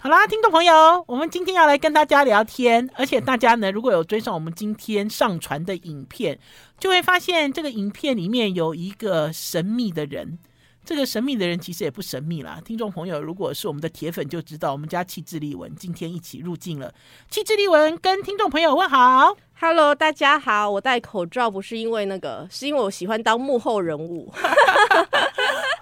好啦，听众朋友，我们今天要来跟大家聊天，而且大家呢，如果有追上我们今天上传的影片，就会发现这个影片里面有一个神秘的人。这个神秘的人其实也不神秘啦，听众朋友，如果是我们的铁粉就知道，我们家气质丽文今天一起入境了。气质丽文跟听众朋友问好，Hello，大家好，我戴口罩不是因为那个，是因为我喜欢当幕后人物。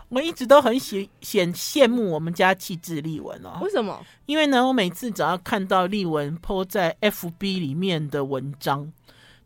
我一直都很喜显羡慕我们家气质丽文哦。为什么？因为呢，我每次只要看到丽文 po 在 FB 里面的文章，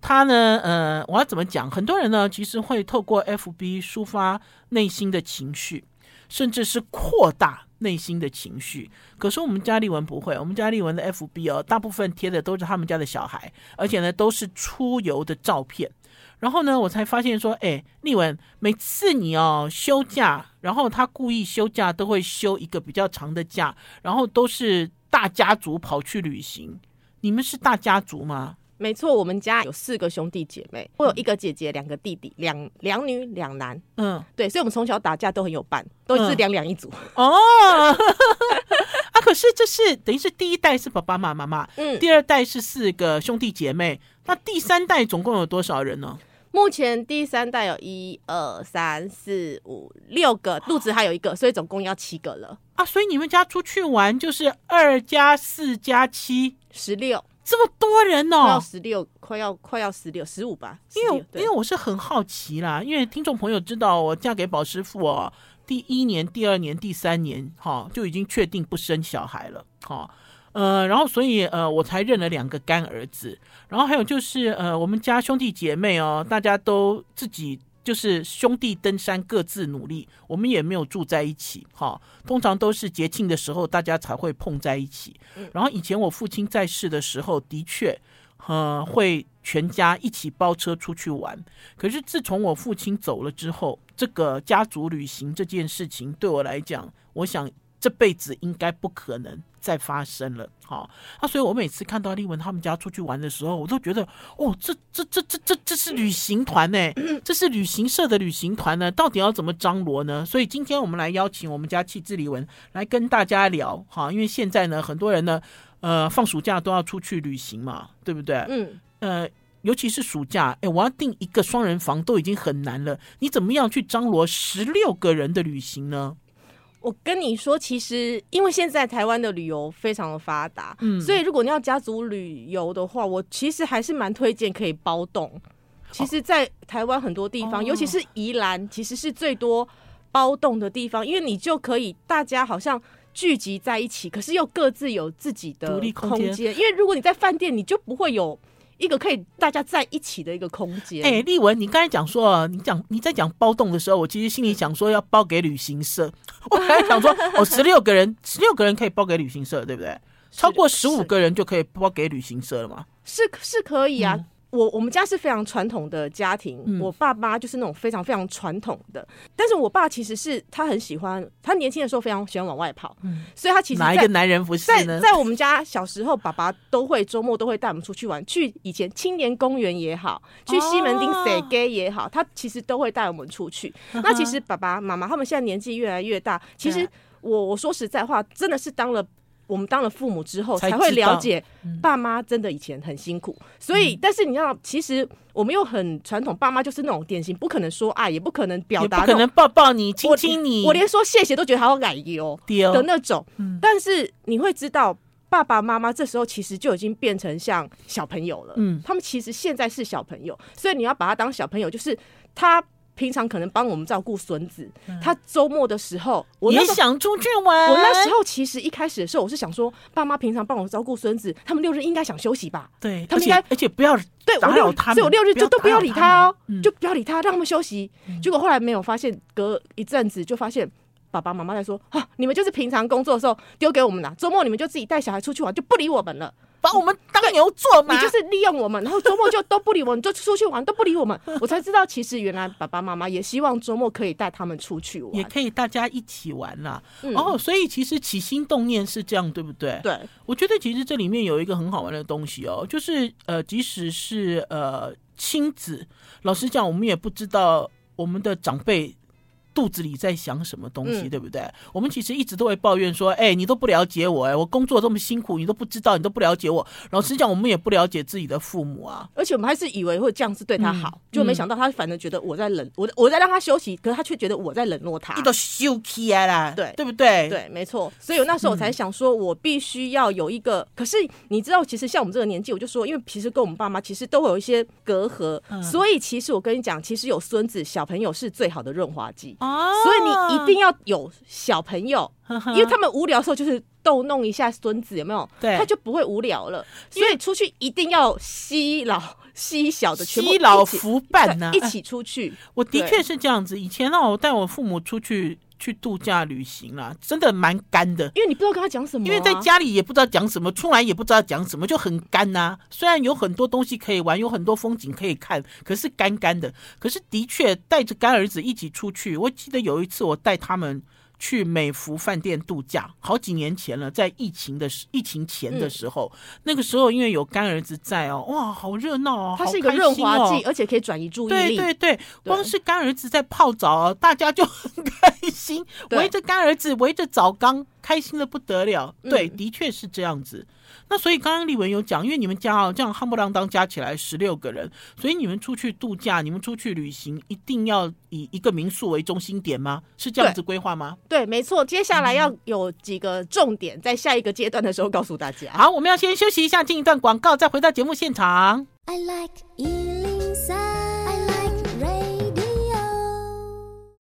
他呢，呃，我要怎么讲？很多人呢，其实会透过 FB 抒发内心的情绪，甚至是扩大内心的情绪。可是我们家丽文不会，我们家丽文的 FB 哦，大部分贴的都是他们家的小孩，而且呢，都是出游的照片。然后呢，我才发现说，哎，丽文，每次你哦休假，然后他故意休假都会休一个比较长的假，然后都是大家族跑去旅行。你们是大家族吗？没错，我们家有四个兄弟姐妹，我有一个姐姐，两个弟弟，两两女两男。嗯，对，所以我们从小打架都很有伴，都是两两一组。嗯、哦，啊，可是这是等于是第一代是爸爸妈妈嘛，嗯，第二代是四个兄弟姐妹，那第三代总共有多少人呢？目前第三代有一二三四五六个，肚子还有一个，所以总共要七个了啊！所以你们家出去玩就是二加四加七，十六，这么多人哦，要十六，快要快要十六，十五吧？因为因为我是很好奇啦，因为听众朋友知道我嫁给宝师傅哦，第一年、第二年、第三年，哈，就已经确定不生小孩了，哈。呃，然后所以呃，我才认了两个干儿子，然后还有就是呃，我们家兄弟姐妹哦，大家都自己就是兄弟登山，各自努力，我们也没有住在一起，哈、哦，通常都是节庆的时候大家才会碰在一起。然后以前我父亲在世的时候，的确呃会全家一起包车出去玩，可是自从我父亲走了之后，这个家族旅行这件事情对我来讲，我想这辈子应该不可能。再发生了，好，那所以我每次看到丽文他们家出去玩的时候，我都觉得，哦，这这这这这这是旅行团呢，这是旅行社的旅行团呢，到底要怎么张罗呢？所以今天我们来邀请我们家气质丽文来跟大家聊，哈，因为现在呢，很多人呢，呃，放暑假都要出去旅行嘛，对不对？嗯，呃，尤其是暑假，哎，我要订一个双人房都已经很难了，你怎么样去张罗十六个人的旅行呢？我跟你说，其实因为现在台湾的旅游非常的发达，嗯，所以如果你要家族旅游的话，我其实还是蛮推荐可以包栋。其实，在台湾很多地方，哦，尤其是宜兰，其实是最多包栋的地方，因为你就可以大家好像聚集在一起，可是又各自有自己的独立空间。因为如果你在饭店，你就不会有。一个可以大家在一起的一个空间。哎，丽文，你刚才讲说，你讲你在讲包栋的时候，我其实心里想说要包给旅行社。我刚才想说，哦，十六个人，十六个人可以包给旅行社，对不对？超过十五个人就可以包给旅行社了吗？是是可以啊。嗯我我们家是非常传统的家庭，嗯、我爸妈就是那种非常非常传统的。但是我爸其实是他很喜欢，他年轻的时候非常喜欢往外跑，嗯、所以他其实哪一个男人不是呢？在在我们家小时候，爸爸都会周末都会带我们出去玩，去以前青年公园也好，去西门町 say gay 也好，他其实都会带我们出去。哦、那其实爸爸妈妈他们现在年纪越来越大，其实我我说实在话，真的是当了。我们当了父母之后，才会了解爸妈真的以前很辛苦。所以，但是你要，其实我们又很传统，爸妈就是那种典型，不可能说爱，也不可能表达，不可能抱抱你、亲亲你。我连说谢谢都觉得好矮油的那种。但是你会知道，爸爸妈妈这时候其实就已经变成像小朋友了。嗯，他们其实现在是小朋友，所以你要把他当小朋友，就是他。平常可能帮我们照顾孙子，嗯、他周末的时候，我也想出去玩。我那时候其实一开始的时候，我是想说，爸妈平常帮我照顾孙子，他们六日应该想休息吧？对，他们应该，而且不要对打扰他们，所以我六日就都不要理他哦，嗯、就不要理他，让他们休息。嗯、结果后来没有发现，隔一阵子就发现爸爸妈妈在说啊，你们就是平常工作的时候丢给我们了，周末你们就自己带小孩出去玩，就不理我们了。把我们当牛做马？你就是利用我们，然后周末就都不理我们，就出去玩 都不理我们。我才知道，其实原来爸爸妈妈也希望周末可以带他们出去玩，也可以大家一起玩啦。嗯、哦，所以其实起心动念是这样，对不对？对，我觉得其实这里面有一个很好玩的东西哦，就是呃，即使是呃亲子，老实讲，我们也不知道我们的长辈肚子里在想什么东西，嗯、对不对？我们其实一直都会抱怨说，哎、欸，你都不了解我，哎，我工作这么辛苦，你都不知道，你都不了解我。老实讲，我们也不了解自己的父母啊。而且我们还是以为会这样子对他好，嗯、就没想到他反而觉得我在冷，我我在让他休息，可是他却觉得我在冷落他。你都休气啊啦，对对不对？对，没错。所以我那时候我才想说，我必须要有一个。嗯、可是你知道，其实像我们这个年纪，我就说，因为其实跟我们爸妈其实都会有一些隔阂，嗯、所以其实我跟你讲，其实有孙子，小朋友是最好的润滑剂。哦，所以你。一定要有小朋友，因为他们无聊的时候就是逗弄一下孙子，有没有？对，他就不会无聊了。所以出去一定要吸老吸小的，全部老扶伴呢，一起出去。我的确是这样子。以前让，我带我父母出去。去度假旅行啦，真的蛮干的，因为你不知道跟他讲什么、啊，因为在家里也不知道讲什么，出来也不知道讲什么，就很干呐、啊。虽然有很多东西可以玩，有很多风景可以看，可是干干的。可是的确带着干儿子一起出去，我记得有一次我带他们。去美孚饭店度假，好几年前了，在疫情的时疫情前的时候，嗯、那个时候因为有干儿子在哦，哇，好热闹哦，它是一个润滑剂，哦、而且可以转移注意力。对对对，光是干儿子在泡澡，大家就很开心，围着干儿子，围着澡缸，开心的不得了。对，嗯、的确是这样子。那所以刚刚丽文有讲，因为你们家哦这样夯不啷当加起来十六个人，所以你们出去度假，你们出去旅行，一定要以一个民宿为中心点吗？是这样子规划吗？对，对，没错。接下来要有几个重点，在下一个阶段的时候告诉大家。好，我们要先休息一下，进一段广告，再回到节目现场。I like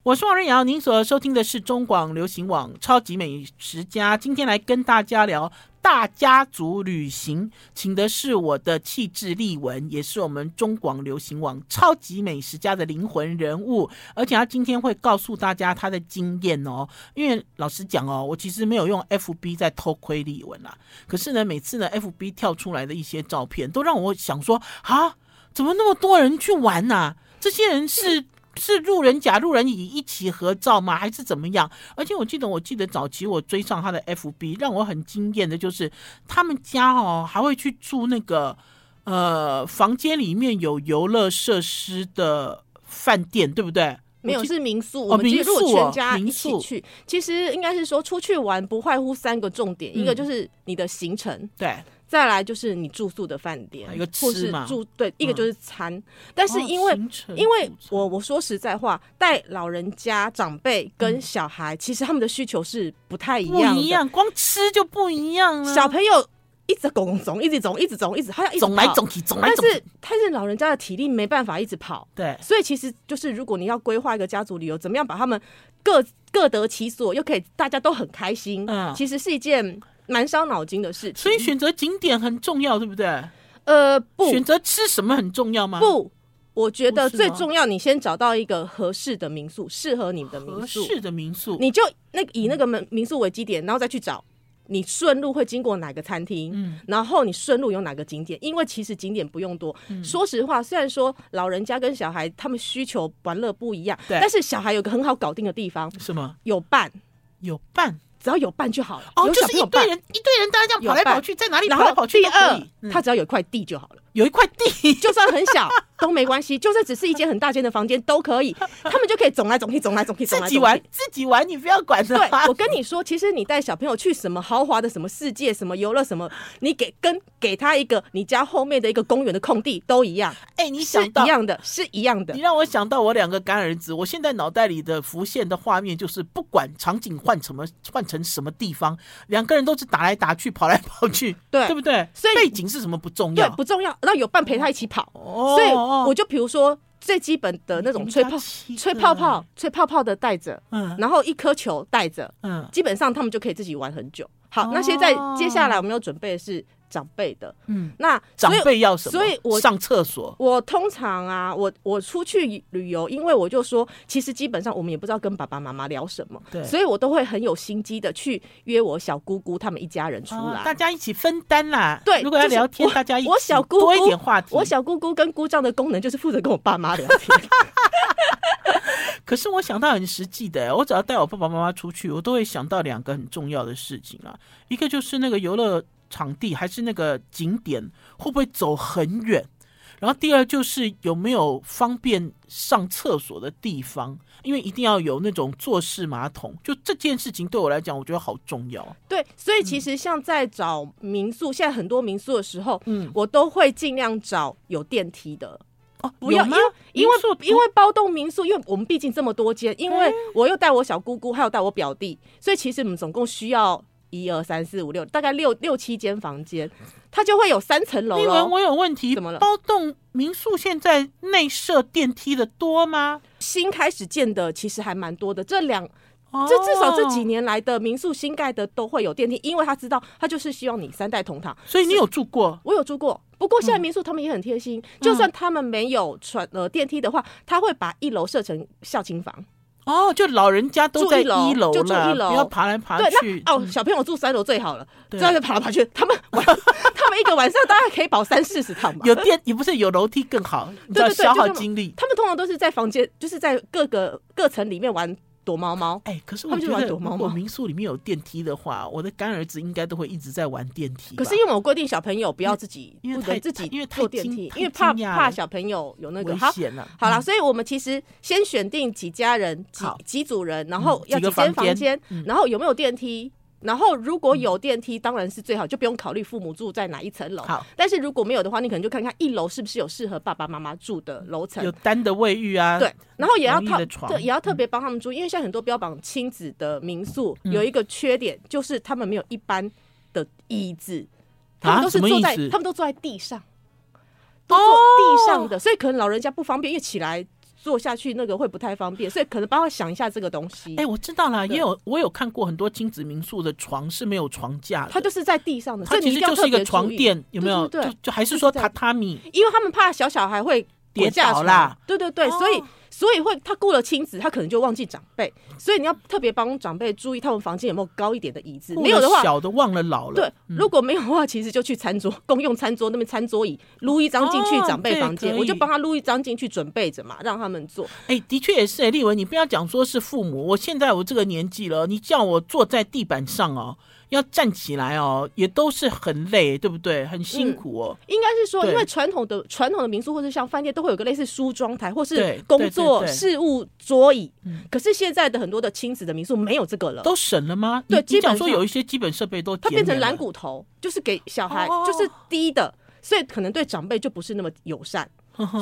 我是王瑞瑶，您所收听的是中广流行网《超级美食家》。今天来跟大家聊大家族旅行，请的是我的气质丽文，也是我们中广流行网《超级美食家》的灵魂人物。而且他今天会告诉大家他的经验哦。因为老实讲哦，我其实没有用 FB 在偷窥丽文啦。可是呢，每次呢 FB 跳出来的一些照片，都让我想说啊，怎么那么多人去玩呐、啊？这些人是。是路人甲、路人乙一起合照吗？还是怎么样？而且我记得，我记得早期我追上他的 FB，让我很惊艳的就是他们家哦，还会去住那个呃房间里面有游乐设施的饭店，对不对？没有，是民宿。哦，民宿哦，全家一起去。其实应该是说出去玩不外乎三个重点，嗯、一个就是你的行程，对。再来就是你住宿的饭店，一个吃嘛，住对，一个就是餐。嗯、但是因为、哦、因为我我说实在话，带老人家长辈跟小孩，嗯、其实他们的需求是不太一样的，不一样，光吃就不一样了。小朋友一直拱走，一直走，一直走，一直，他要一直走来去。但是但是老人家的体力没办法一直跑，对，所以其实就是如果你要规划一个家族旅游，怎么样把他们各各得其所，又可以大家都很开心，嗯，其实是一件。蛮伤脑筋的事情，所以选择景点很重要，对不对？呃，不，选择吃什么很重要吗？不，我觉得最重要，你先找到一个合适的民宿，适合你的民宿，合适的民宿，你就那以那个民民宿为基点，然后再去找你顺路会经过哪个餐厅，嗯，然后你顺路有哪个景点，因为其实景点不用多。嗯、说实话，虽然说老人家跟小孩他们需求玩乐不一样，对，但是小孩有个很好搞定的地方，什么？有伴，有伴。只要有伴就好了。哦，就是一堆人，一堆人大家这样跑来跑去，在哪里跑来跑去都可以。他只要有一块地就好了。有一块地，就算很小都没关系，就算只是一间很大间的房间都可以，他们就可以总来总去，总来总去，自己玩，自己玩，你不要管。对，我跟你说，其实你带小朋友去什么豪华的什么世界、什么游乐什么，你给跟给他一个你家后面的一个公园的空地都一样。哎，你想到一样的，是一样的。你让我想到我两个干儿子，我现在脑袋里的浮现的画面就是，不管场景换什么，换成什么地方，两个人都是打来打去，跑来跑去，对，对不对？所以背景是什么不重要，对，不重要。然后有伴陪他一起跑，哦、所以我就比如说最基本的那种吹泡、吹泡泡、吹泡泡的带着，嗯，然后一颗球带着，嗯，基本上他们就可以自己玩很久。好，哦、那现在接下来我们要准备的是。长辈的，嗯，那长辈要什么？所以我上厕所。我通常啊，我我出去旅游，因为我就说，其实基本上我们也不知道跟爸爸妈妈聊什么，对，所以我都会很有心机的去约我小姑姑他们一家人出来，大家一起分担啦。对，如果要聊天，大家一起我小姑姑多一点话题。我小姑姑跟姑丈的功能就是负责跟我爸妈聊天。可是我想到很实际的，我只要带我爸爸妈妈出去，我都会想到两个很重要的事情啊，一个就是那个游乐。场地还是那个景点，会不会走很远？然后第二就是有没有方便上厕所的地方，因为一定要有那种坐式马桶。就这件事情对我来讲，我觉得好重要。对，所以其实像在找民宿，嗯、现在很多民宿的时候，嗯，我都会尽量找有电梯的。哦，不要，因为因为因为包栋民宿，因为我们毕竟这么多间，因为我又带我小姑姑，还有带我表弟，所以其实我们总共需要一二三四五六，大概六六七间房间，它就会有三层楼。丽文，我有问题，怎么了？包栋民宿现在内设电梯的多吗？新开始建的其实还蛮多的，这两。这至少这几年来的民宿新盖的都会有电梯，因为他知道他就是希望你三代同堂。所以你有住过？我有住过。不过现在民宿他们也很贴心，就算他们没有传呃电梯的话，他会把一楼设成孝亲房。哦，就老人家都在一楼，就住一楼，不要爬来爬去。哦，小朋友住三楼最好了，这样就爬来爬去。他们 他们一个晚上大概可以跑三四十趟吧。有电也不是有楼梯更好，对对对，消耗精力。他们通常都是在房间，就是在各个各层里面玩。躲猫猫，哎，可是我觉得如果民宿里面有电梯的话，我的干儿子应该都会一直在玩电梯。可是因为我规定小朋友不要自己，因为自己因为坐电梯，因为怕怕小朋友有那个危险了。好了，所以我们其实先选定几家人，几几组人，然后要几间房间，然后有没有电梯。然后如果有电梯，当然是最好，就不用考虑父母住在哪一层楼。好，但是如果没有的话，你可能就看看一楼是不是有适合爸爸妈妈住的楼层，有单的卫浴啊。对，然后也要特对，也要特别帮他们住，因为现在很多标榜亲子的民宿有一个缺点，就是他们没有一般的椅子，他们都是坐在，他们都坐在地上，都坐地上的，所以可能老人家不方便，因为起来。坐下去那个会不太方便，所以可能帮我想一下这个东西。哎、欸，我知道了，也有我有看过很多亲子民宿的床是没有床架的，它就是在地上的，它其实就是一个床垫，有没有？对，就还是说榻榻米，因为他们怕小小孩会跌倒啦。对对对，所以。哦所以会，他顾了亲子，他可能就忘记长辈，所以你要特别帮长辈注意，他们房间有没有高一点的椅子。没有的话，小的忘了老了。对，如果没有的话，其实就去餐桌，公用餐桌那边餐桌椅撸一张进去长辈房间，我就帮他撸一张进去准备着嘛，让他们坐。哎，的确也是哎，立文，你不要讲说是父母，我现在我这个年纪了，你叫我坐在地板上哦。要站起来哦，也都是很累，对不对？很辛苦哦。嗯、应该是说，因为传统的传统的民宿或者像饭店都会有个类似梳妆台或是工作事务桌椅。可是现在的很多的亲子的民宿没有这个了，都省了吗？对，基本上说有一些基本设备都它变成蓝骨头，就是给小孩就是低的，所以可能对长辈就不是那么友善。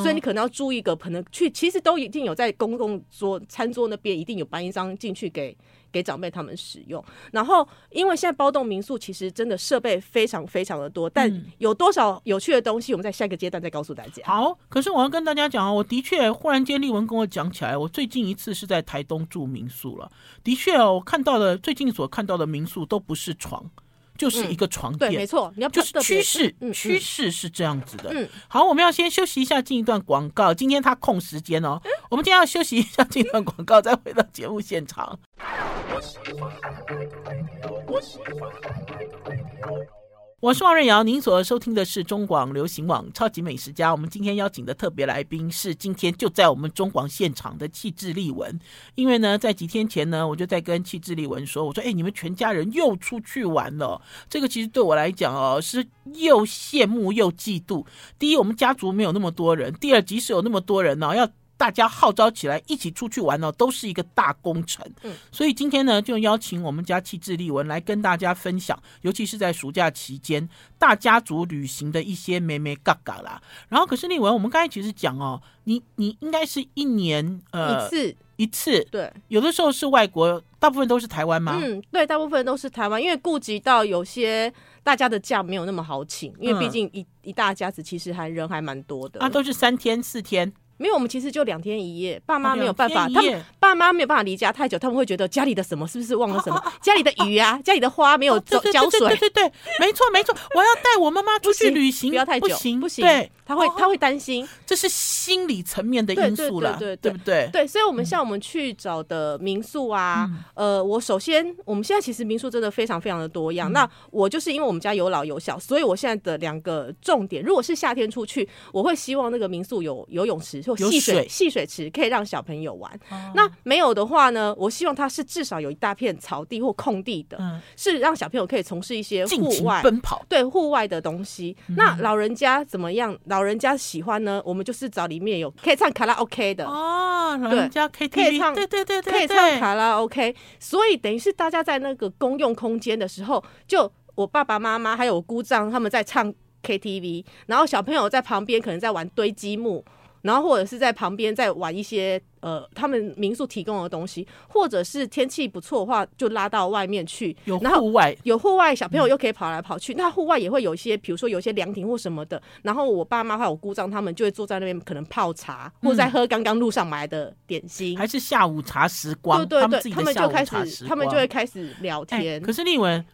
所以你可能要租一个，可能去其实都一定有在公共桌餐桌那边一定有搬一张进去给。给长辈他们使用，然后因为现在包栋民宿其实真的设备非常非常的多，但有多少有趣的东西，我们在下一个阶段再告诉大家。好，可是我要跟大家讲啊，我的确忽然间丽文跟我讲起来，我最近一次是在台东住民宿了。的确哦，我看到的最近所看到的民宿都不是床。就是一个床垫，对，没错，你要就是趋势，趋势是这样子的。嗯，好，我们要先休息一下，进一段广告。今天他空时间哦，我们今天要休息一下，进一段广告，再回到节目现场。我我是王瑞瑶，您所收听的是中广流行网《超级美食家》。我们今天邀请的特别来宾是今天就在我们中广现场的气质丽文。因为呢，在几天前呢，我就在跟气质丽文说：“我说，哎，你们全家人又出去玩了。这个其实对我来讲哦，是又羡慕又嫉妒。第一，我们家族没有那么多人；第二，即使有那么多人呢，要。”大家号召起来一起出去玩哦，都是一个大工程。嗯，所以今天呢，就邀请我们家气质丽文来跟大家分享，尤其是在暑假期间大家族旅行的一些美眉嘎嘎啦。然后，可是丽文，我们刚才其实讲哦，你你应该是一年呃一次一次，对，有的时候是外国，大部分都是台湾吗？嗯，对，大部分都是台湾，因为顾及到有些大家的假没有那么好请，因为毕竟一一大家子其实还人还蛮多的，啊，都是三天四天。没有，我们其实就两天一夜。爸妈没有办法，他们爸妈没有办法离家太久，他们会觉得家里的什么是不是忘了什么？家里的鱼啊，家里的花没有浇浇水。对对对，没错没错，我要带我妈妈出去旅行，不要太久，不行不行。对，他会他会担心，这是心理层面的因素了，对对不对？对，所以，我们像我们去找的民宿啊，呃，我首先我们现在其实民宿真的非常非常的多样。那我就是因为我们家有老有小，所以我现在的两个重点，如果是夏天出去，我会希望那个民宿有游泳池或戏水戏。水池可以让小朋友玩，哦、那没有的话呢？我希望它是至少有一大片草地或空地的，嗯、是让小朋友可以从事一些户外奔跑，对户外的东西。嗯、那老人家怎么样？老老人家喜欢呢，我们就是找里面有可以唱卡拉 OK 的哦，老人家 KTV 可以唱，对对对对，可以唱卡拉 OK。所以等于是大家在那个公用空间的时候，就我爸爸妈妈还有我姑丈他们在唱 KTV，然后小朋友在旁边可能在玩堆积木。然后或者是在旁边再玩一些呃，他们民宿提供的东西，或者是天气不错的话，就拉到外面去。有户外，有户外，小朋友又可以跑来跑去。嗯、那户外也会有一些，比如说有一些凉亭或什么的。然后我爸妈还有我姑丈他们就会坐在那边，可能泡茶，或者在喝刚刚路上买的点心，还是下午茶时光。对对对，他们，就开始，他们就会开始聊天。可是丽文，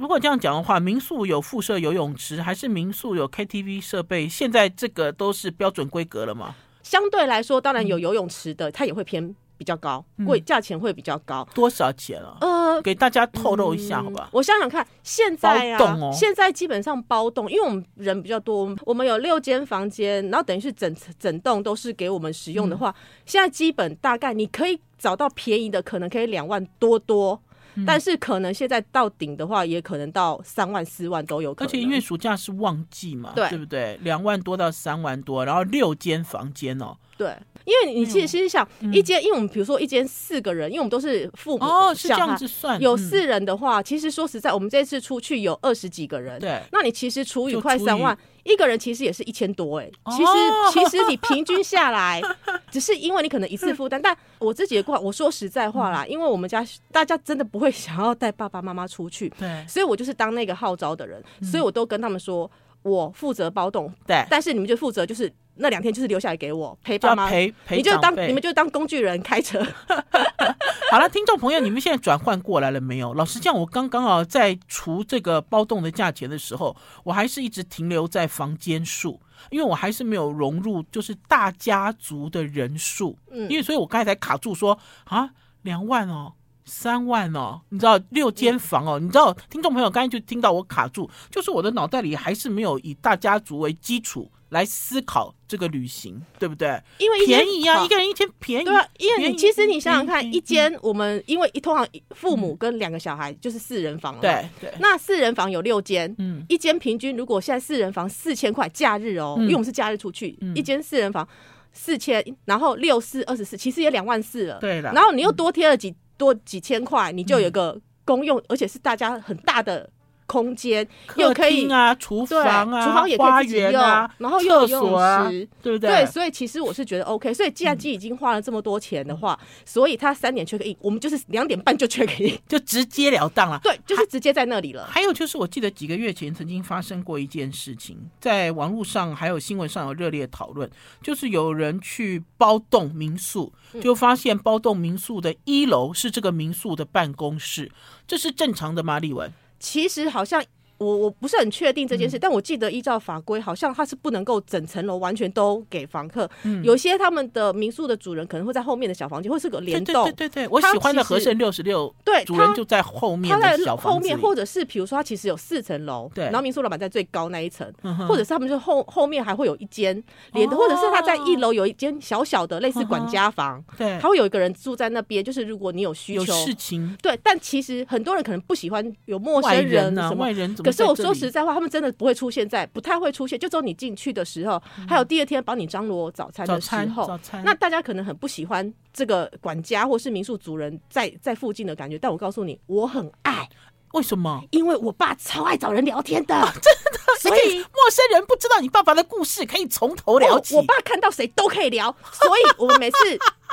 如果这样讲的话，民宿有附设游泳池，还是民宿有 KTV 设备？现在这个都是标准规格了吗？相对来说，当然有游泳池的，它也会偏比较高，贵价钱会比较高。多少钱啊？呃，给大家透露一下，好吧？我想想看，现在啊，现在基本上包栋，因为我们人比较多，我们有六间房间，然后等于是整整栋都是给我们使用的话，现在基本大概你可以找到便宜的，可能可以两万多多。但是可能现在到顶的话，也可能到三万四万都有可能。而且因为暑假是旺季嘛，对，对不对？两万多到三万多，然后六间房间哦。对，因为你其实其实想一间，因为我们比如说一间四个人，因为我们都是父母哦，是这样子算。有四人的话，其实说实在，我们这次出去有二十几个人，对，那你其实除以快三万，一个人其实也是一千多哎。其实其实你平均下来，只是因为你可能一次负担。但我自己的话，我说实在话啦，因为我们家大家真的不会想要带爸爸妈妈出去，对，所以我就是当那个号召的人，所以我都跟他们说，我负责包栋，对，但是你们就负责就是。那两天就是留下来给我陪爸妈，陪陪，你就当你们就当工具人开车。好了，听众朋友，你们现在转换过来了没有？老实讲，我刚刚啊在除这个包栋的价钱的时候，我还是一直停留在房间数，因为我还是没有融入就是大家族的人数。嗯，因为所以我刚才才卡住说啊，两万哦，三万哦，你知道六间房哦，你知道听众朋友刚才就听到我卡住，就是我的脑袋里还是没有以大家族为基础。来思考这个旅行，对不对？因为便宜啊，一个人一间便宜。对啊，因为你其实你想想看，一间我们因为一通常父母跟两个小孩就是四人房了，对对。那四人房有六间，嗯，一间平均如果现在四人房四千块，假日哦，因为我们是假日出去，一间四人房四千，然后六四二十四，其实也两万四了，对的。然后你又多贴了几多几千块，你就有个公用，而且是大家很大的。空间又可以啊，厨房啊，厨房也可以自己用，啊、然后又有泳池，啊、对不对？对，所以其实我是觉得 OK。所以既然机已经花了这么多钱的话，嗯、所以他三点 check in，我们就是两点半就 check in，就直截了当了。对，就是直接在那里了。还有就是，我记得几个月前曾经发生过一件事情，在网络上还有新闻上有热烈讨论，就是有人去包栋民宿，就发现包栋民宿的一楼是这个民宿的办公室，这是正常的吗？立文？其实好像。我我不是很确定这件事，嗯、但我记得依照法规，好像他是不能够整层楼完全都给房客。嗯，有些他们的民宿的主人可能会在后面的小房间，或是个联动。对对对对，我喜欢的和盛六十六，对，主人就在后面的小房后面，或者是比如说他其实有四层楼，对，然后民宿老板在最高那一层，嗯、或者是他们就后后面还会有一间连，哦、或者是他在一楼有一间小小的类似管家房，嗯、对，他会有一个人住在那边，就是如果你有需求有事情，对，但其实很多人可能不喜欢有陌生人什么，外人怎么？可是我说实在话。他们真的不会出现在，不太会出现。就只有你进去的时候，还有第二天帮你张罗早餐的时候，那大家可能很不喜欢这个管家或是民宿主人在在附近的感觉。但我告诉你，我很爱。为什么？因为我爸超爱找人聊天的，啊、真的。所以陌生人不知道你爸爸的故事，可以从头聊起。我爸看到谁都可以聊，所以我们每次。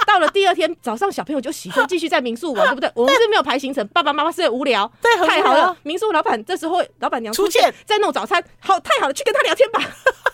到了第二天早上，小朋友就喜欢继续在民宿玩，对不对？我们是没有排行程，爸爸妈妈是无聊，对，太好了。民宿老板这时候，老板娘出现在弄早餐，好，太好了，去跟他聊天吧。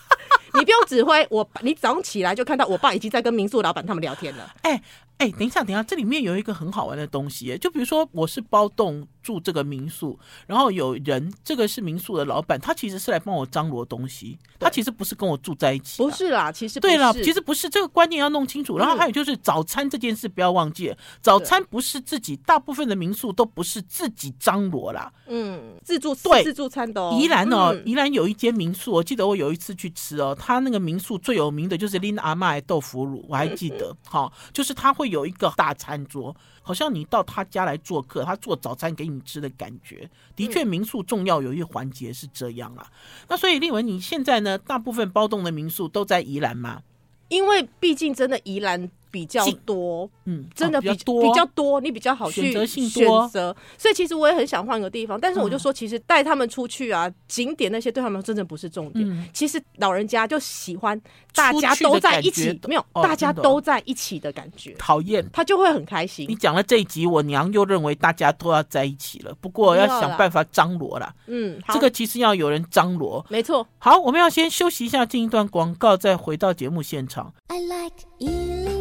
你不用指挥我，你早上起来就看到我爸已经在跟民宿老板他们聊天了。哎哎，等一下，等一下，这里面有一个很好玩的东西，就比如说我是包栋。住这个民宿，然后有人，这个是民宿的老板，他其实是来帮我张罗东西，他其实不是跟我住在一起。不是啦，其实对了，其实不是这个观念要弄清楚。然后还有就是早餐这件事不要忘记，早餐不是自己，大部分的民宿都不是自己张罗啦。嗯，自助对自助餐的。宜兰哦，宜兰有一间民宿，我记得我有一次去吃哦，他那个民宿最有名的就是拎阿嬷的豆腐乳，我还记得。好，就是他会有一个大餐桌，好像你到他家来做客，他做早餐给你吃的感觉。的确，民宿重要有一个环节是这样啊。那所以立文，你现在呢，大部分包栋的民宿都在宜兰吗？因为毕竟真的宜兰。比较多，嗯，真的比、哦、比较多，比较多，你比较好去选择性多选择，所以其实我也很想换个地方，但是我就说，其实带他们出去啊，嗯、景点那些对他们真的不是重点。嗯、其实老人家就喜欢大家都在一起，没有、哦、大家都在一起的感觉。讨厌，他就会很开心。你讲了这一集，我娘又认为大家都要在一起了，不过要想办法张罗啦。嗯，这个其实要有人张罗，没错。好，我们要先休息一下，进一段广告，再回到节目现场。I like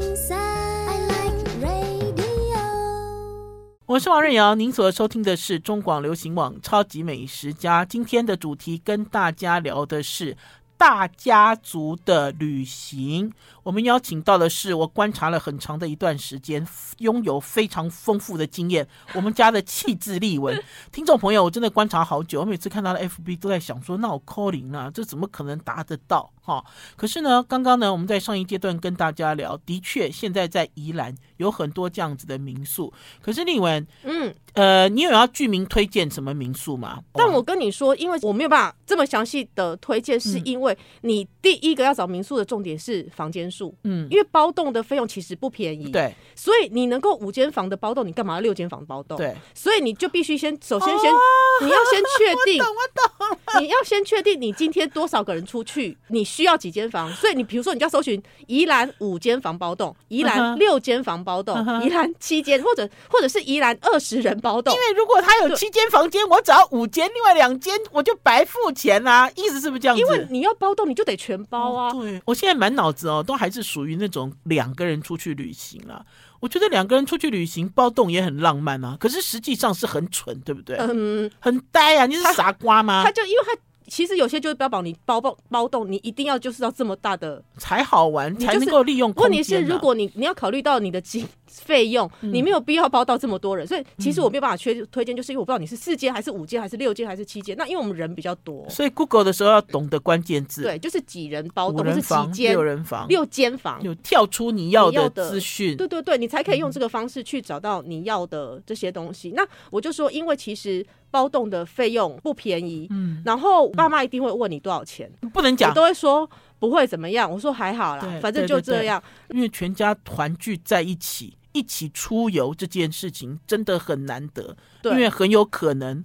我是王瑞瑶，您所收听的是中广流行网《超级美食家》。今天的主题跟大家聊的是大家族的旅行。我们邀请到的是我观察了很长的一段时间，拥有非常丰富的经验。我们家的气质丽文，听众朋友，我真的观察好久。我每次看到的 FB 都在想说，那我 calling 啊，这怎么可能达得到？哈，可是呢，刚刚呢，我们在上一阶段跟大家聊，的确，现在在宜兰有很多这样子的民宿。可是丽文，嗯，呃，你有要具名推荐什么民宿吗？但我跟你说，因为我没有办法这么详细的推荐，是因为你第一个要找民宿的重点是房间。数，嗯，因为包栋的费用其实不便宜，对，所以你能够五间房的包栋，你干嘛要六间房包栋？对，所以你就必须先，首先先，哦、你要先确定，我懂，我懂，你要先确定你今天多少个人出去，你需要几间房，所以你比如说你就要搜寻宜兰五间房包栋，宜兰六间房包栋，宜兰七间，或者或者是宜兰二十人包栋，因为如果他有七间房间，我只要五间，另外两间我就白付钱啊，意思是不是这样子？因为你要包栋，你就得全包啊。哦、对，我现在满脑子哦都。还是属于那种两个人出去旅行啊，我觉得两个人出去旅行包栋也很浪漫啊，可是实际上是很蠢，对不对？嗯，很呆啊！你是傻瓜吗？他，他就因为他。其实有些就是标榜你包包包动，你一定要就是要这么大的才好玩，才能够利用空间。问题是，如果你你要考虑到你的经费用，你没有必要包到这么多人。所以其实我没有办法推推荐，就是因为我不知道你是四间还是五间还是六间还是七间。那因为我们人比较多，所以 Google 的时候要懂得关键字。对，就是几人包栋，是几间？六人房，六间房，有跳出你要的资讯。对对对，你才可以用这个方式去找到你要的这些东西。那我就说，因为其实。包栋的费用不便宜，嗯，然后爸妈一定会问你多少钱，不能讲，我都会说不会怎么样。我说还好啦，反正就这样。因为全家团聚在一起，一起出游这件事情真的很难得，因为很有可能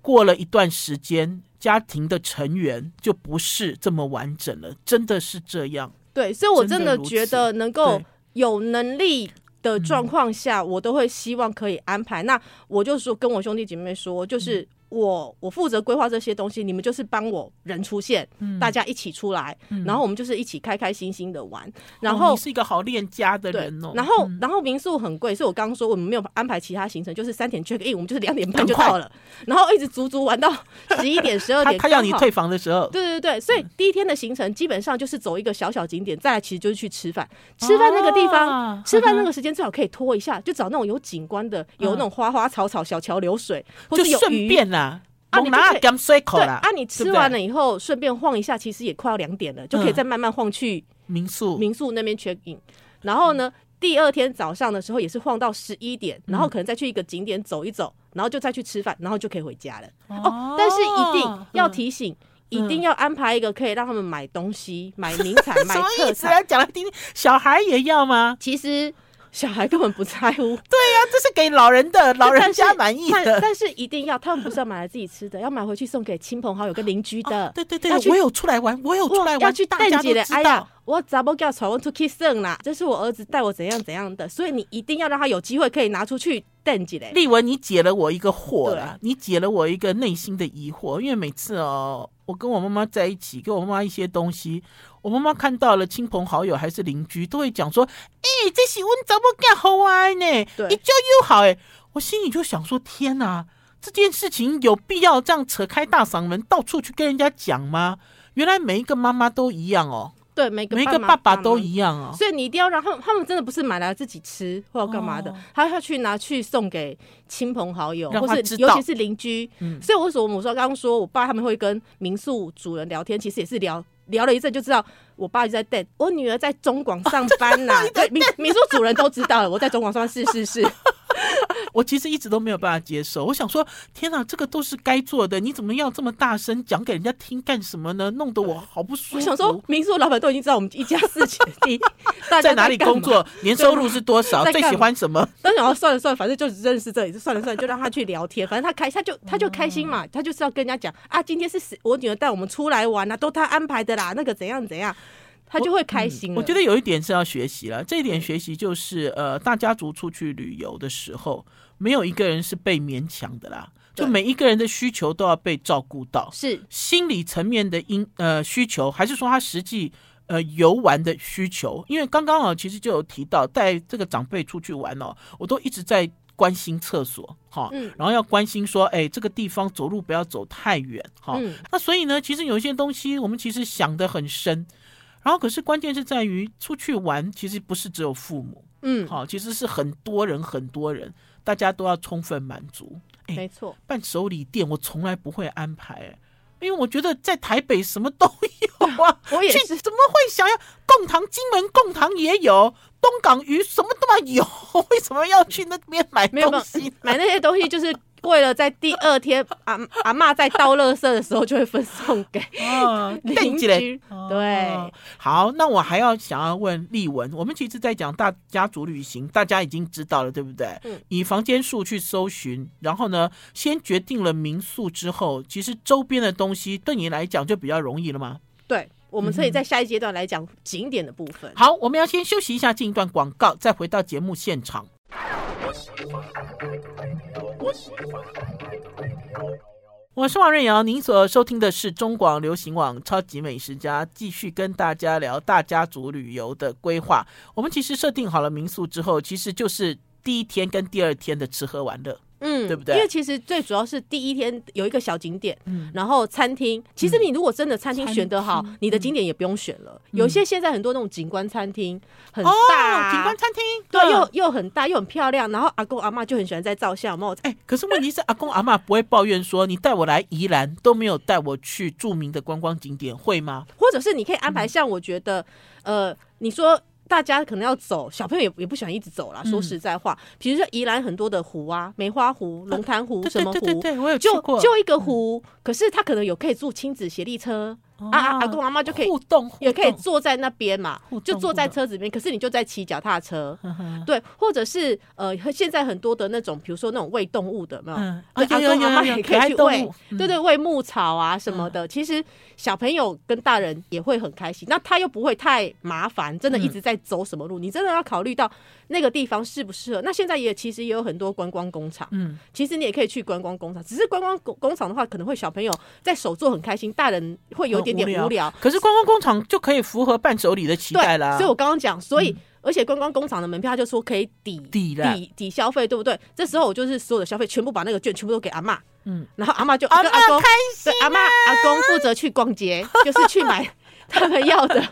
过了一段时间，家庭的成员就不是这么完整了，真的是这样。对，所以我真的觉得能够有能力。的状况下，我都会希望可以安排。那我就说跟我兄弟姐妹说，就是。我我负责规划这些东西，你们就是帮我人出现，嗯、大家一起出来，嗯、然后我们就是一起开开心心的玩。然后、哦、你是一个好恋家的人哦。然后、嗯、然后民宿很贵，所以我刚刚说我们没有安排其他行程，就是三点 check in，我们就是两点半就到了，然后一直足足玩到 十一点十二点。他要你退房的时候。对对对，所以第一天的行程基本上就是走一个小小景点，再来其实就是去吃饭。吃饭那个地方，啊、吃饭那个时间最好可以拖一下，就找那种有景观的，有那种花花草草、小桥流水，或者有顺便呐、啊。啊，你就可以对啊，你吃完了以后顺便晃一下，其实也快要两点了，就可以再慢慢晃去民宿民宿那边 check in。然后呢，第二天早上的时候也是晃到十一点，然后可能再去一个景点走一走，然后就再去吃饭，然后就可以回家了。哦，但是一定要提醒，一定要安排一个可以让他们买东西、买名产、买特产。讲来听听，小孩也要吗？其实。小孩根本不在乎，对呀，这是给老人的，老人家满意的。但，但是一定要，他们不是要买来自己吃的，要买回去送给亲朋好友跟邻居的。对对对，我有出来玩，我有出来玩，要去大家都知道。我咋不叫传我出去送啦？这是我儿子带我怎样怎样的，所以你一定要让他有机会可以拿出去登记嘞。丽文，你解了我一个惑了，你解了我一个内心的疑惑，因为每次哦，我跟我妈妈在一起，给我妈妈一些东西。我妈妈看到了亲朋好友还是邻居，都会讲说：“哎、欸，这是我怎么干好玩呢？对，一交友好哎。”我心里就想说：“天哪，这件事情有必要这样扯开大嗓门到处去跟人家讲吗？原来每一个妈妈都一样哦。”对，每个每个爸爸都一样哦，所以你一定要让他们，他们真的不是买来自己吃或者干嘛的，他要去拿去送给亲朋好友，或是尤其是邻居。所以为什么我说刚刚说我爸他们会跟民宿主人聊天，其实也是聊聊了一阵就知道，我爸就在带我女儿在中广上班呐、啊。对，民民宿主人都知道了，我在中广上班，是是是。我其实一直都没有办法接受，我想说，天哪，这个都是该做的，你怎么要这么大声讲给人家听干什么呢？弄得我好不舒服。我想说，民宿老板都已经知道我们一家四姐弟在，在哪里工作，年收入是多少，最喜欢什么。当然，算了算了，反正就认识这里，就算了算了，就让他去聊天。反正他开，他就他就开心嘛，他就是要跟人家讲啊，今天是我女儿带我们出来玩啊，都他安排的啦，那个怎样怎样。他就会开心我，嗯。我觉得有一点是要学习了，这一点学习就是，呃，大家族出去旅游的时候，没有一个人是被勉强的啦，就每一个人的需求都要被照顾到。是心理层面的因呃需求，还是说他实际呃游玩的需求？因为刚刚啊，其实就有提到带这个长辈出去玩哦，我都一直在关心厕所哈，嗯，然后要关心说，哎，这个地方走路不要走太远哈。嗯，那所以呢，其实有一些东西我们其实想得很深。然后，可是关键是在于出去玩，其实不是只有父母，嗯，好，其实是很多人，很多人，大家都要充分满足。没错，伴手礼店我从来不会安排，因为我觉得在台北什么都有啊，我也是，怎么会想要贡糖？金门贡糖也有，东港鱼什么都嘛有，为什么要去那边买东西？买那些东西就是。为了在第二天阿阿妈在倒垃圾的时候就会分送给邻居。对，好，那我还要想要问丽文，我们其实，在讲大家族旅行，大家已经知道了，对不对？嗯。以房间数去搜寻，然后呢，先决定了民宿之后，其实周边的东西对你来讲就比较容易了吗？对，我们可以在下一阶段来讲景点的部分。好，我们要先休息一下，进一段广告，再回到节目现场。我是王瑞瑶，您所收听的是中广流行网《超级美食家》，继续跟大家聊大家族旅游的规划。我们其实设定好了民宿之后，其实就是第一天跟第二天的吃喝玩乐。嗯，对不对？因为其实最主要是第一天有一个小景点，嗯，然后餐厅。其实你如果真的餐厅选得好，嗯、你的景点也不用选了。嗯、有些现在很多那种景观餐厅很大，哦、景观餐厅对，又又很大又很漂亮。然后阿公阿妈就很喜欢在照相，有没有？哎，可是问题是阿公阿妈不会抱怨说，你带我来宜兰都没有带我去著名的观光景点，会吗？或者是你可以安排像我觉得，嗯、呃，你说。大家可能要走，小朋友也也不喜欢一直走啦。说实在话，比如说宜兰很多的湖啊，梅花湖、龙潭湖什么湖，对对对，我有去过。就就一个湖，可是他可能有可以坐亲子协力车。啊啊！阿公阿妈就可以互动，也可以坐在那边嘛，就坐在车子里面。可是你就在骑脚踏车，对，或者是呃，现在很多的那种，比如说那种喂动物的，没有？阿公阿妈也可以去喂，对对，喂牧草啊什么的。其实小朋友跟大人也会很开心，那他又不会太麻烦，真的一直在走什么路。你真的要考虑到那个地方适不适合。那现在也其实也有很多观光工厂，嗯，其实你也可以去观光工厂。只是观光工工厂的话，可能会小朋友在手做很开心，大人会有点。有点无聊，可是观光工厂就可以符合伴手礼的期待啦。所以我刚刚讲，所以、嗯、而且观光工厂的门票，他就说可以抵抵抵抵消费，对不对？这时候我就是所有的消费全部把那个券全部都给阿妈，嗯，然后阿妈就阿嬷开心、啊，阿妈阿公负责去逛街，就是去买。他们要的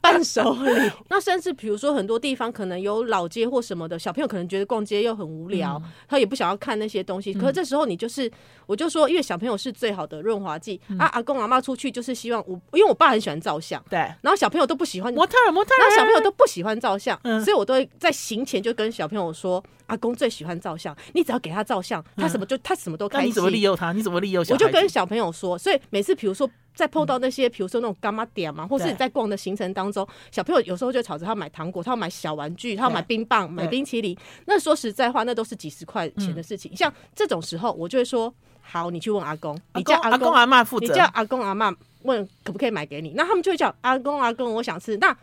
伴手礼，那甚至比如说很多地方可能有老街或什么的，小朋友可能觉得逛街又很无聊，嗯、他也不想要看那些东西。可是这时候你就是，我就说，因为小朋友是最好的润滑剂、嗯、啊。阿公阿妈出去就是希望我，因为我爸很喜欢照相，对，然后小朋友都不喜欢模特模特，然后小朋友都不喜欢照相，嗯、所以我都会在行前就跟小朋友说，阿公最喜欢照相，你只要给他照相，他什么就、嗯、他什么都开心。你怎么利诱他？你怎么利诱小？我就跟小朋友说，所以每次比如说。在碰到那些，比如说那种干妈点嘛，或是你在逛的行程当中，小朋友有时候就吵着他买糖果，他要买小玩具，他要买冰棒，买冰淇淋。那说实在话，那都是几十块钱的事情。像这种时候，我就会说：好，你去问阿公，你叫阿公阿妈负责，你叫阿公阿妈问可不可以买给你。那他们就会叫阿公阿公，我想吃那。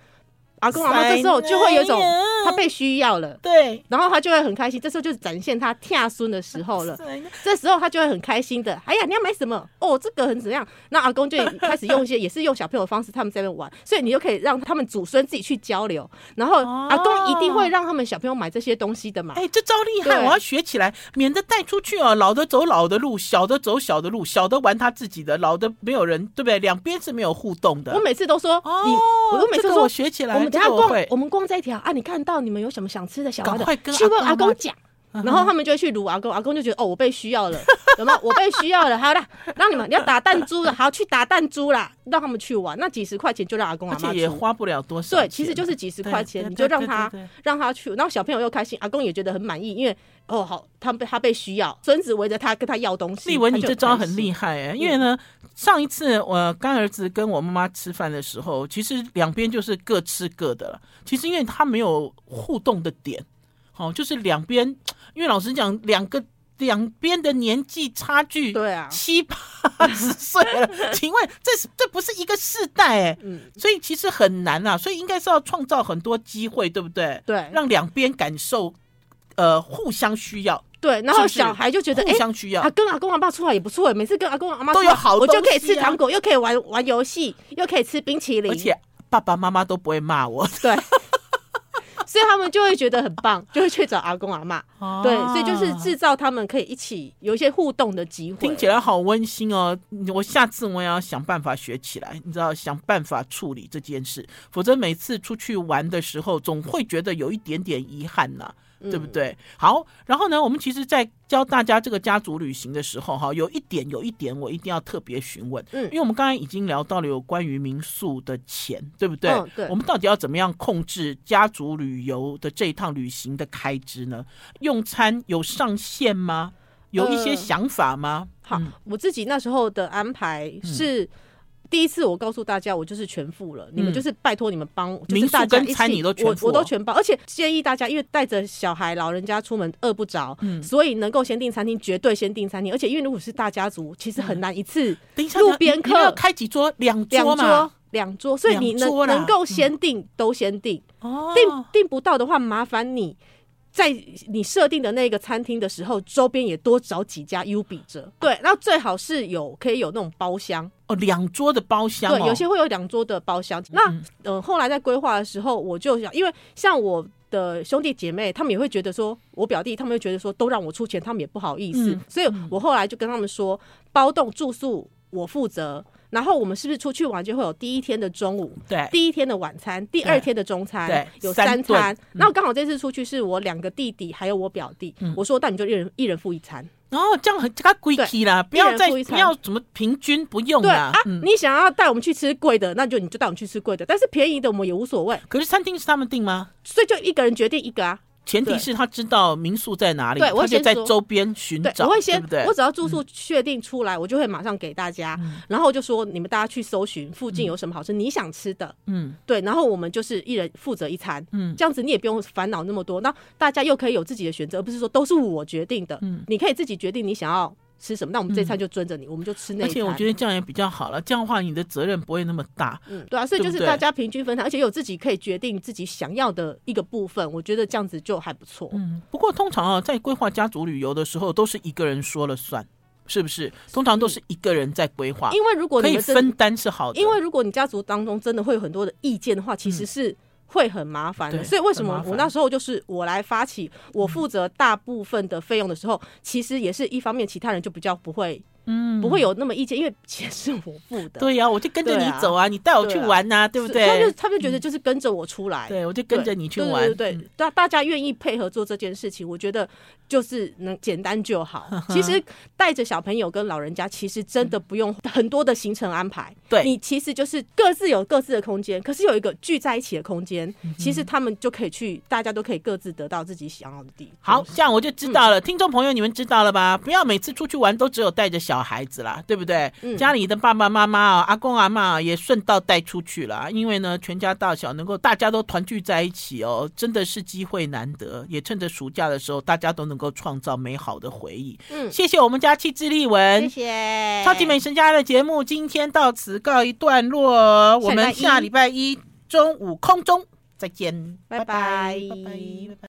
阿公阿妈这时候就会有一种他被需要了，对，然后他就会很开心。这时候就是展现他跳孙的时候了。这时候他就会很开心的。哎呀，你要买什么？哦，这个很怎样？那阿公就开始用一些，也是用小朋友的方式，他们在那边玩。所以你就可以让他们祖孙自己去交流。然后阿公一定会让他们小朋友买这些东西的嘛。哎，这招厉害，我要学起来，免得带出去哦。老的走老的路，小的走小的路，小的玩他自己的，老的没有人，对不对？两边是没有互动的。我每次都说，你，我每次说，我学起来，等下逛，我们。逛这一条啊！你看到你们有什么想吃的小的，去问阿公讲。然后他们就会去撸阿公，阿公就觉得哦，我被需要了，有没有？我被需要了，好了，让你们你要打弹珠了，好去打弹珠啦，让他们去玩，那几十块钱就让阿公阿妈也花不了多少，对，其实就是几十块钱，你就让他让他去，然后小朋友又开心，阿公也觉得很满意，因为哦好，他被他被需要，孙子围着他跟他要东西。立文，你这招很厉害哎、欸，因为呢，上一次我干儿子跟我妈妈吃饭的时候，其实两边就是各吃各的了，其实因为他没有互动的点。哦，就是两边，因为老实讲，两个两边的年纪差距，对啊，七八十岁了，请问这是这不是一个世代哎，嗯，所以其实很难啊，所以应该是要创造很多机会，对不对？对，让两边感受，呃，互相需要，对，然后小孩就觉得互相需要，他跟阿公阿妈出来也不错，每次跟阿公阿妈都有好，我就可以吃糖果，又可以玩玩游戏，又可以吃冰淇淋，而且爸爸妈妈都不会骂我，对。所以他们就会觉得很棒，就会去找阿公阿妈。啊、对，所以就是制造他们可以一起有一些互动的机会。听起来好温馨哦！我下次我也要想办法学起来，你知道，想办法处理这件事，否则每次出去玩的时候，总会觉得有一点点遗憾呐、啊。对不对？好，然后呢，我们其实，在教大家这个家族旅行的时候，哈，有一点，有一点，我一定要特别询问，嗯，因为我们刚才已经聊到了有关于民宿的钱，对不对？嗯，对。我们到底要怎么样控制家族旅游的这一趟旅行的开支呢？用餐有上限吗？有一些想法吗？呃，好，我自己那时候的安排是。嗯第一次我告诉大家，我就是全付了，嗯、你们就是拜托你们帮，民宿跟餐你都我我都全包，而且建议大家，因为带着小孩、老人家出门饿不着，嗯、所以能够先订餐厅，绝对先订餐厅。而且因为如果是大家族，其实很难一次路边客要开几桌，两桌嘛，两桌，所以你能能够先订都先订，订订不到的话，麻烦你。在你设定的那个餐厅的时候，周边也多找几家 U 比着。对，然后最好是有可以有那种包厢哦，两桌的包厢、哦。对，有些会有两桌的包厢。嗯、那呃，后来在规划的时候，我就想，因为像我的兄弟姐妹，他们也会觉得说，我表弟他们会觉得说，都让我出钱，他们也不好意思。嗯、所以我后来就跟他们说，包栋住宿我负责。然后我们是不是出去玩就会有第一天的中午，对，第一天的晚餐，第二天的中餐，对，有三餐。然后刚好这次出去是我两个弟弟还有我表弟，我说那你就一人一人付一餐。哦，这样很这个贵气啦，不要再不要怎么平均不用啦。啊，你想要带我们去吃贵的，那就你就带我们去吃贵的，但是便宜的我们也无所谓。可是餐厅是他们订吗？所以就一个人决定一个啊。前提是他知道民宿在哪里，对，我就在周边寻找。我会先，我只要住宿确定出来，我就会马上给大家，然后就说你们大家去搜寻附近有什么好吃，你想吃的，嗯，对，然后我们就是一人负责一餐，嗯，这样子你也不用烦恼那么多，那大家又可以有自己的选择，而不是说都是我决定的，嗯，你可以自己决定你想要。吃什么？那我们这餐就遵着你，嗯、我们就吃那餐。而且我觉得这样也比较好了，这样的话你的责任不会那么大。嗯，对啊，所以就是大家平均分摊，而且有自己可以决定自己想要的一个部分，我觉得这样子就还不错。嗯，不过通常啊，在规划家族旅游的时候，都是一个人说了算，是不是？通常都是一个人在规划，因为如果你可以分担是好的，因为如果你家族当中真的会有很多的意见的话，其实是。嗯会很麻烦的，所以为什么我那时候就是我来发起，我负责大部分的费用的时候，嗯、其实也是一方面，其他人就比较不会。嗯，不会有那么意见，因为钱是我付的。对呀，我就跟着你走啊，你带我去玩呐，对不对？他就他就觉得就是跟着我出来，对，我就跟着你去玩。对对，大大家愿意配合做这件事情，我觉得就是能简单就好。其实带着小朋友跟老人家，其实真的不用很多的行程安排。对，你其实就是各自有各自的空间，可是有一个聚在一起的空间，其实他们就可以去，大家都可以各自得到自己想要的地方。好，这样我就知道了。听众朋友，你们知道了吧？不要每次出去玩都只有带着小。小孩子啦，对不对？嗯、家里的爸爸妈妈啊，阿公阿嬷也顺道带出去了，因为呢，全家大小能够大家都团聚在一起哦，真的是机会难得。也趁着暑假的时候，大家都能够创造美好的回忆。嗯，谢谢我们家气质丽文，谢谢超级美食家的节目，今天到此告一段落。我们下礼拜一中午空中再见，拜拜，拜拜。